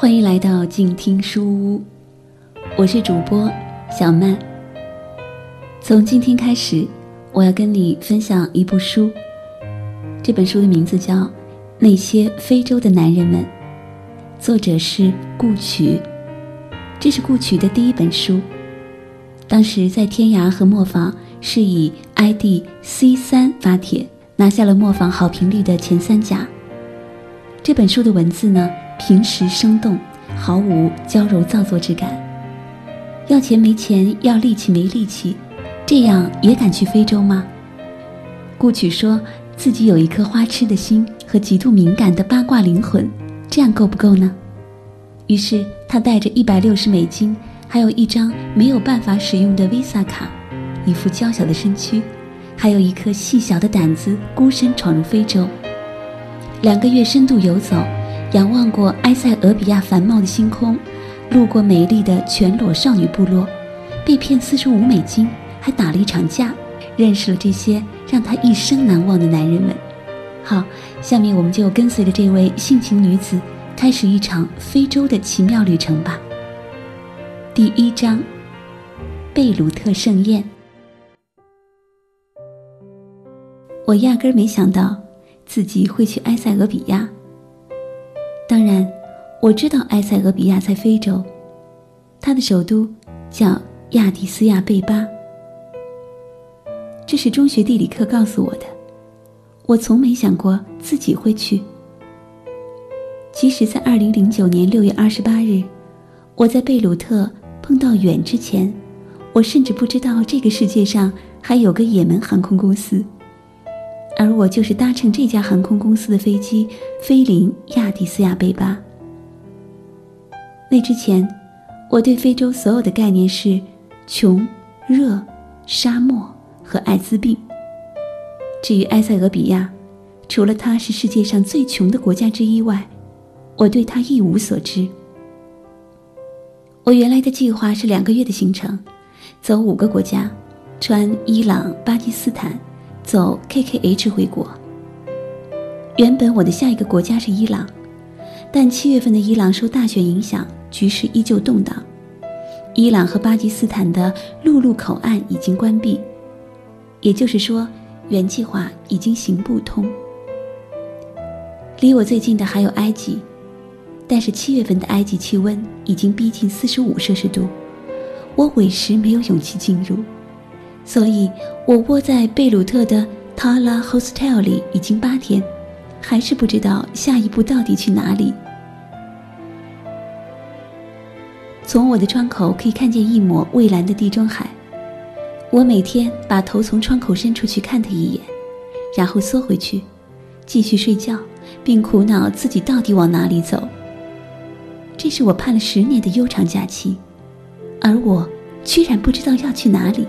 欢迎来到静听书屋，我是主播小曼。从今天开始，我要跟你分享一部书。这本书的名字叫《那些非洲的男人们》，作者是顾曲。这是顾曲的第一本书，当时在天涯和磨坊是以 ID C 三发帖，拿下了磨坊好评率的前三甲。这本书的文字呢？平实生动，毫无娇柔造作之感。要钱没钱，要力气没力气，这样也敢去非洲吗？顾曲说自己有一颗花痴的心和极度敏感的八卦灵魂，这样够不够呢？于是他带着一百六十美金，还有一张没有办法使用的 Visa 卡，一副娇小的身躯，还有一颗细小的胆子，孤身闯入非洲。两个月深度游走。仰望过埃塞俄比亚繁茂的星空，路过美丽的全裸少女部落，被骗四十五美金，还打了一场架，认识了这些让他一生难忘的男人们。好，下面我们就跟随着这位性情女子，开始一场非洲的奇妙旅程吧。第一章，贝鲁特盛宴。我压根儿没想到自己会去埃塞俄比亚。当然，我知道埃塞俄比亚在非洲，它的首都叫亚的斯亚贝巴。这是中学地理课告诉我的，我从没想过自己会去。即使在二零零九年六月二十八日，我在贝鲁特碰到远之前，我甚至不知道这个世界上还有个也门航空公司。而我就是搭乘这家航空公司的飞机飞临亚的斯亚贝巴。那之前，我对非洲所有的概念是穷、热、沙漠和艾滋病。至于埃塞俄比亚，除了它是世界上最穷的国家之一外，我对它一无所知。我原来的计划是两个月的行程，走五个国家，穿伊朗、巴基斯坦。走 KKH 回国。原本我的下一个国家是伊朗，但七月份的伊朗受大选影响，局势依旧动荡。伊朗和巴基斯坦的陆路口岸已经关闭，也就是说，原计划已经行不通。离我最近的还有埃及，但是七月份的埃及气温已经逼近四十五摄氏度，我委实没有勇气进入。所以，我窝在贝鲁特的 Tala Hostel 里已经八天，还是不知道下一步到底去哪里。从我的窗口可以看见一抹蔚蓝的地中海，我每天把头从窗口伸出去看它一眼，然后缩回去，继续睡觉，并苦恼自己到底往哪里走。这是我盼了十年的悠长假期，而我居然不知道要去哪里。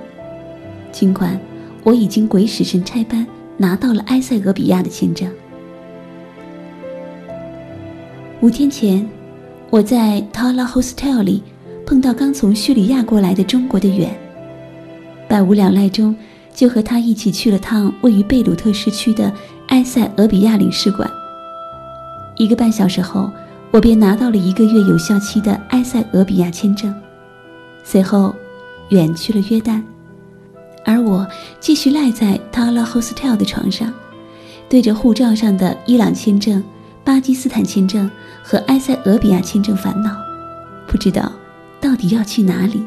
尽管我已经鬼使神差般拿到了埃塞俄比亚的签证，五天前，我在 Tala Hostel 里碰到刚从叙利亚过来的中国的远，百无聊赖中就和他一起去了趟位于贝鲁特市区的埃塞俄比亚领事馆。一个半小时后，我便拿到了一个月有效期的埃塞俄比亚签证。随后，远去了约旦。而我继续赖在 Tala Hostel 的床上，对着护照上的伊朗签证、巴基斯坦签证和埃塞俄比亚签证烦恼，不知道到底要去哪里。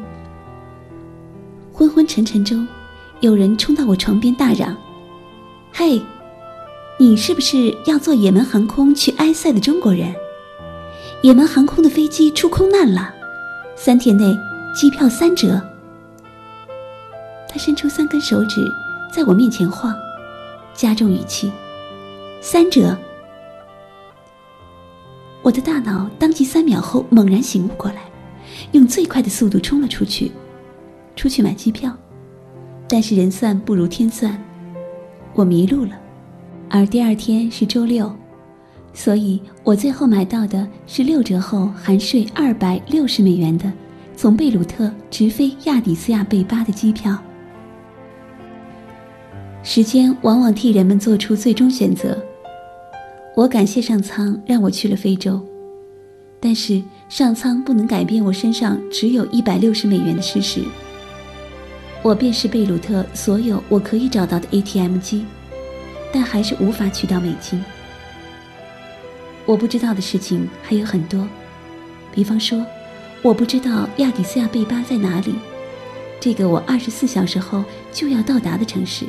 昏昏沉沉中，有人冲到我床边大嚷：“嘿，你是不是要坐也门航空去埃塞的中国人？也门航空的飞机出空难了，三天内机票三折。”他伸出三根手指，在我面前晃，加重语气：“三折。”我的大脑当即三秒后猛然醒悟过来，用最快的速度冲了出去，出去买机票。但是人算不如天算，我迷路了。而第二天是周六，所以我最后买到的是六折后含税二百六十美元的，从贝鲁特直飞亚的斯亚贝巴的机票。时间往往替人们做出最终选择。我感谢上苍让我去了非洲，但是上苍不能改变我身上只有一百六十美元的事实。我便是贝鲁特所有我可以找到的 ATM 机，但还是无法取到美金。我不知道的事情还有很多，比方说，我不知道亚的斯亚贝巴在哪里，这个我二十四小时后就要到达的城市；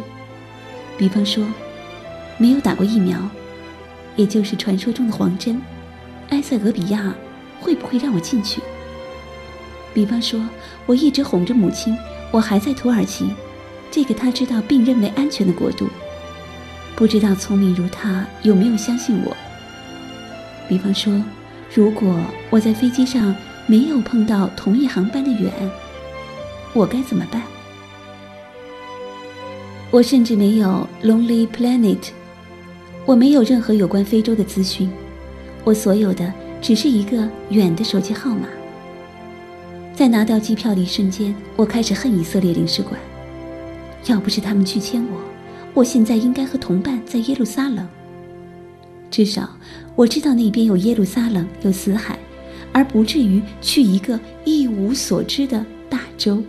比方说，没有打过疫苗，也就是传说中的黄针，埃塞俄比亚会不会让我进去？比方说，我一直哄着母亲。我还在土耳其，这个他知道并认为安全的国度。不知道聪明如他有没有相信我？比方说，如果我在飞机上没有碰到同一航班的远，我该怎么办？我甚至没有 Lonely Planet，我没有任何有关非洲的资讯，我所有的只是一个远的手机号码。在拿掉机票的一瞬间，我开始恨以色列领事馆。要不是他们拒签我，我现在应该和同伴在耶路撒冷。至少我知道那边有耶路撒冷，有死海，而不至于去一个一无所知的大洲。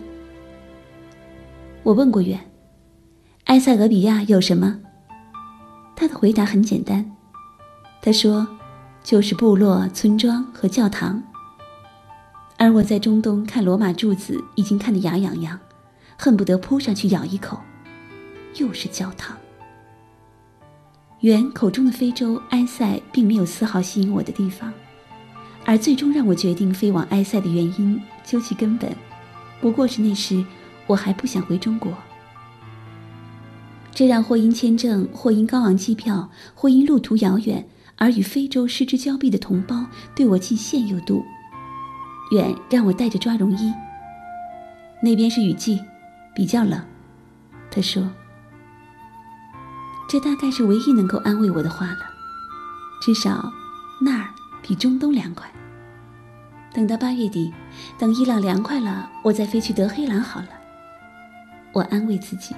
我问过远，埃塞俄比亚有什么？他的回答很简单，他说，就是部落、村庄和教堂。而我在中东看罗马柱子，已经看得牙痒痒，恨不得扑上去咬一口。又是教堂。原口中的非洲埃塞，并没有丝毫吸引我的地方，而最终让我决定飞往埃塞的原因，究其根本，不过是那时我还不想回中国。这让或因签证，或因高昂机票，或因路途遥远而与非洲失之交臂的同胞，对我既羡又妒。远让我带着抓绒衣。那边是雨季，比较冷。他说：“这大概是唯一能够安慰我的话了。至少那儿比中东凉快。等到八月底，等伊朗凉快了，我再飞去德黑兰好了。”我安慰自己。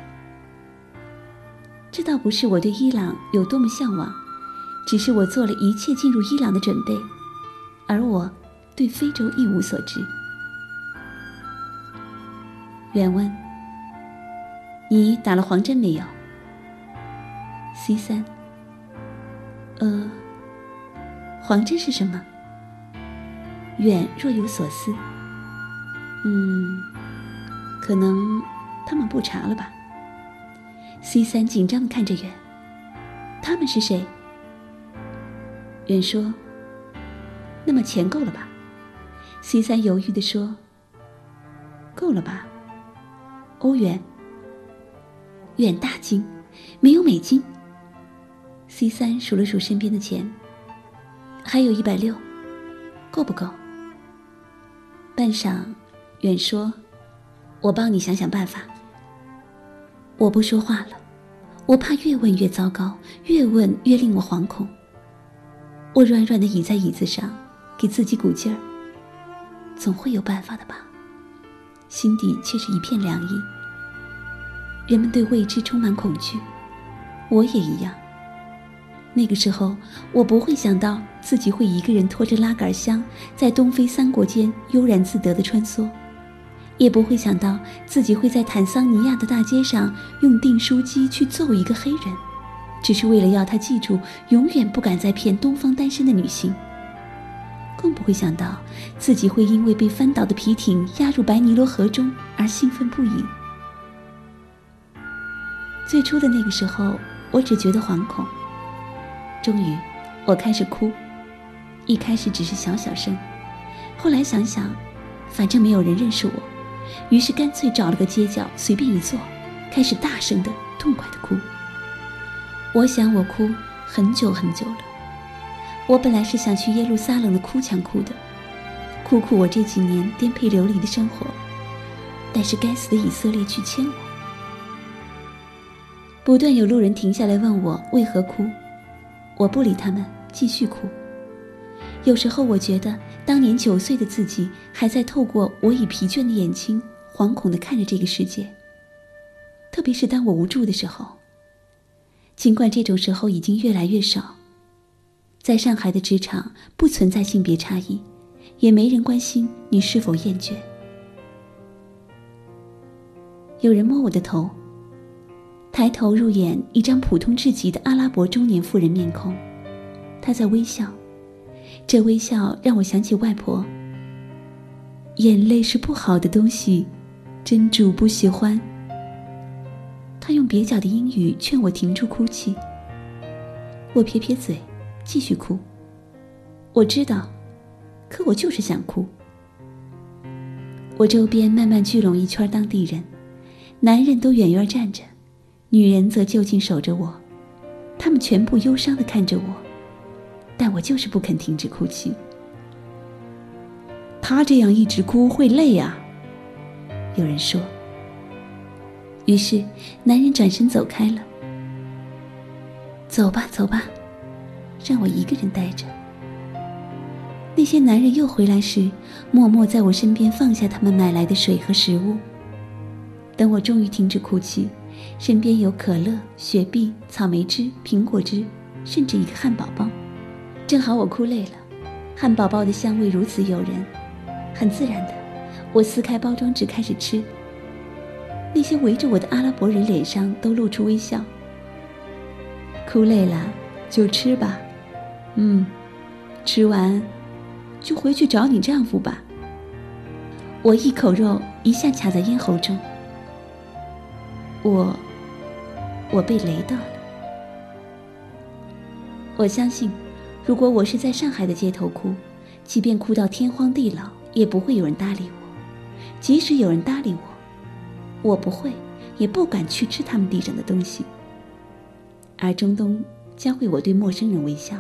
这倒不是我对伊朗有多么向往，只是我做了一切进入伊朗的准备，而我。对非洲一无所知。原问：你打了黄针没有？C 三。呃，黄针是什么？远若有所思。嗯，可能他们不查了吧？C 三紧张的看着远，他们是谁？远说：那么钱够了吧？C 三犹豫的说：“够了吧？欧元。”远大惊：“没有美金。”C 三数了数身边的钱，还有一百六，够不够？半晌，远说：“我帮你想想办法。”我不说话了，我怕越问越糟糕，越问越令我惶恐。我软软的倚在椅子上，给自己鼓劲儿。总会有办法的吧，心底却是一片凉意。人们对未知充满恐惧，我也一样。那个时候，我不会想到自己会一个人拖着拉杆箱在东非三国间悠然自得地穿梭，也不会想到自己会在坦桑尼亚的大街上用订书机去揍一个黑人，只是为了要他记住永远不敢再骗东方单身的女性。更不会想到自己会因为被翻倒的皮艇压入白尼罗河中而兴奋不已。最初的那个时候，我只觉得惶恐。终于，我开始哭。一开始只是小小声，后来想想，反正没有人认识我，于是干脆找了个街角随便一坐，开始大声的、痛快的哭。我想，我哭很久很久了。我本来是想去耶路撒冷的哭墙哭的，哭哭我这几年颠沛流离的生活，但是该死的以色列去牵我。不断有路人停下来问我为何哭，我不理他们，继续哭。有时候我觉得当年九岁的自己还在透过我已疲倦的眼睛，惶恐地看着这个世界。特别是当我无助的时候，尽管这种时候已经越来越少。在上海的职场不存在性别差异，也没人关心你是否厌倦。有人摸我的头，抬头入眼，一张普通至极的阿拉伯中年妇人面孔，她在微笑，这微笑让我想起外婆。眼泪是不好的东西，真主不喜欢。他用蹩脚的英语劝我停住哭泣，我撇撇嘴，继续哭。我知道，可我就是想哭。我周边慢慢聚拢一圈当地人。男人都远远站着，女人则就近守着我，他们全部忧伤的看着我，但我就是不肯停止哭泣。他这样一直哭会累呀，有人说。于是，男人转身走开了。走吧，走吧，让我一个人待着。那些男人又回来时，默默在我身边放下他们买来的水和食物。等我终于停止哭泣，身边有可乐、雪碧、草莓汁、苹果汁，甚至一个汉堡包。正好我哭累了，汉堡包的香味如此诱人，很自然的，我撕开包装纸开始吃。那些围着我的阿拉伯人脸上都露出微笑。哭累了就吃吧，嗯，吃完就回去找你丈夫吧。我一口肉一下卡在咽喉中。我，我被雷到了。我相信，如果我是在上海的街头哭，即便哭到天荒地老，也不会有人搭理我。即使有人搭理我，我不会，也不敢去吃他们地上的东西。而中东教会我对陌生人微笑，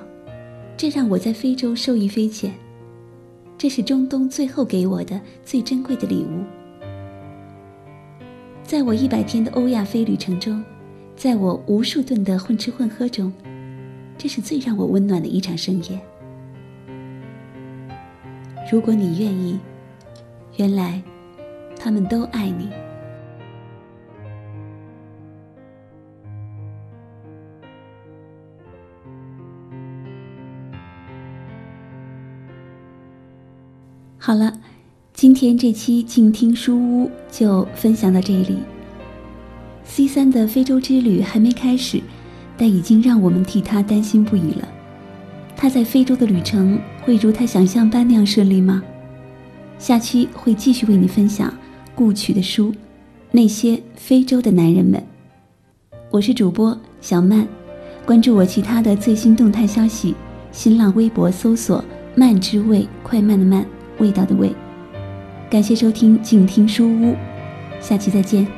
这让我在非洲受益匪浅。这是中东最后给我的最珍贵的礼物。在我一百天的欧亚非旅程中，在我无数顿的混吃混喝中，这是最让我温暖的一场盛宴。如果你愿意，原来他们都爱你。好了。今天这期静听书屋就分享到这里。C 三的非洲之旅还没开始，但已经让我们替他担心不已了。他在非洲的旅程会如他想象般那样顺利吗？下期会继续为你分享顾曲的书《那些非洲的男人们》。我是主播小曼，关注我其他的最新动态消息。新浪微博搜索“慢之味”，快慢的慢，味道的味。感谢收听静听书屋，下期再见。